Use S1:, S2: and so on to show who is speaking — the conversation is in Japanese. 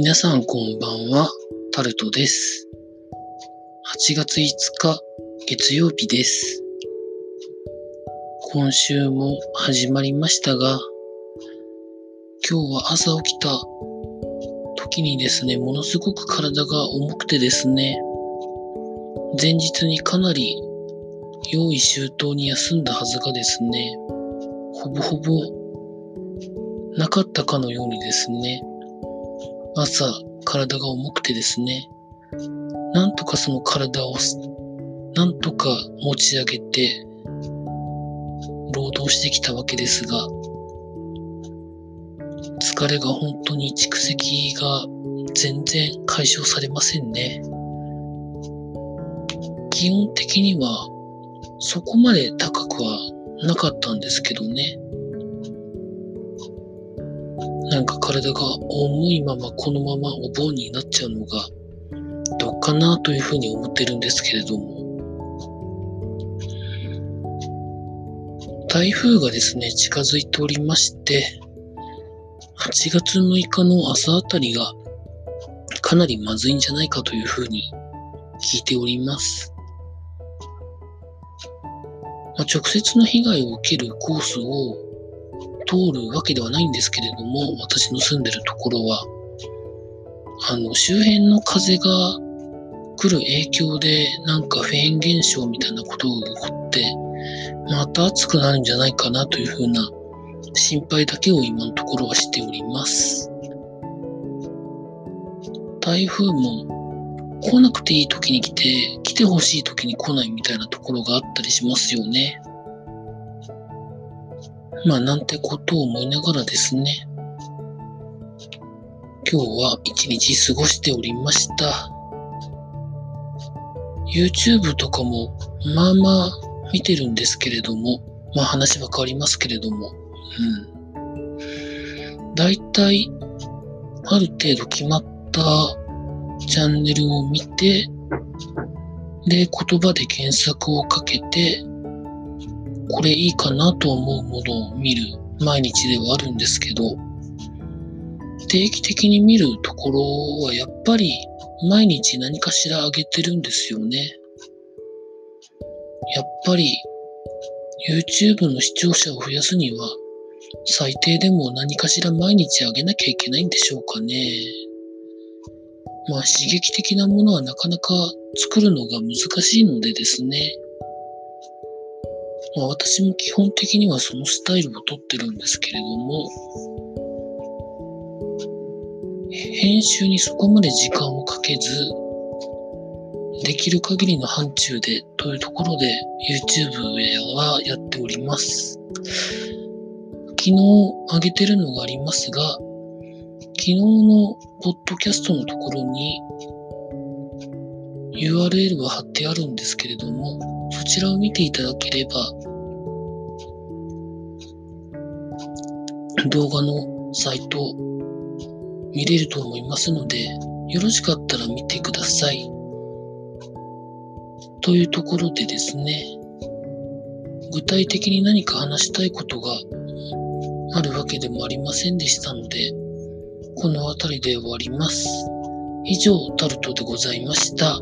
S1: 皆さんこんばんは、タルトです。8月5日、月曜日です。今週も始まりましたが、今日は朝起きた時にですね、ものすごく体が重くてですね、前日にかなり用意周到に休んだはずがですね、ほぼほぼなかったかのようにですね、朝体が重くてですね、なんとかその体をなんとか持ち上げて労働してきたわけですが、疲れが本当に蓄積が全然解消されませんね。基本的にはそこまで高くはなかったんですけどね。なんか体が重いままこのままお盆になっちゃうのがどうかなというふうに思ってるんですけれども。台風がですね、近づいておりまして、8月6日の朝あたりがかなりまずいんじゃないかというふうに聞いております。まあ、直接の被害を受けるコースを通るわけではないんですけれども、私の住んでるところは、あの、周辺の風が来る影響で、なんかフェーン現象みたいなことが起こって、また暑くなるんじゃないかなというふうな心配だけを今のところはしております。台風も来なくていい時に来て、来てほしい時に来ないみたいなところがあったりしますよね。まあ、なんてことを思いながらですね、今日は一日過ごしておりました。YouTube とかも、まあまあ見てるんですけれども、まあ話は変わりますけれども、うん。だいたい、ある程度決まったチャンネルを見て、で、言葉で検索をかけて、これいいかなと思うものを見る毎日ではあるんですけど、定期的に見るところはやっぱり毎日何かしら上げてるんですよね。やっぱり YouTube の視聴者を増やすには最低でも何かしら毎日上げなきゃいけないんでしょうかね。まあ刺激的なものはなかなか作るのが難しいのでですね。まあ、私も基本的にはそのスタイルをとってるんですけれども、編集にそこまで時間をかけず、できる限りの範疇でというところで YouTube はやっております。昨日上げてるのがありますが、昨日のポッドキャストのところに URL は貼ってあるんですけれども、そちらを見ていただければ、動画のサイト見れると思いますので、よろしかったら見てください。というところでですね、具体的に何か話したいことがあるわけでもありませんでしたので、この辺りで終わります。以上、タルトでございました。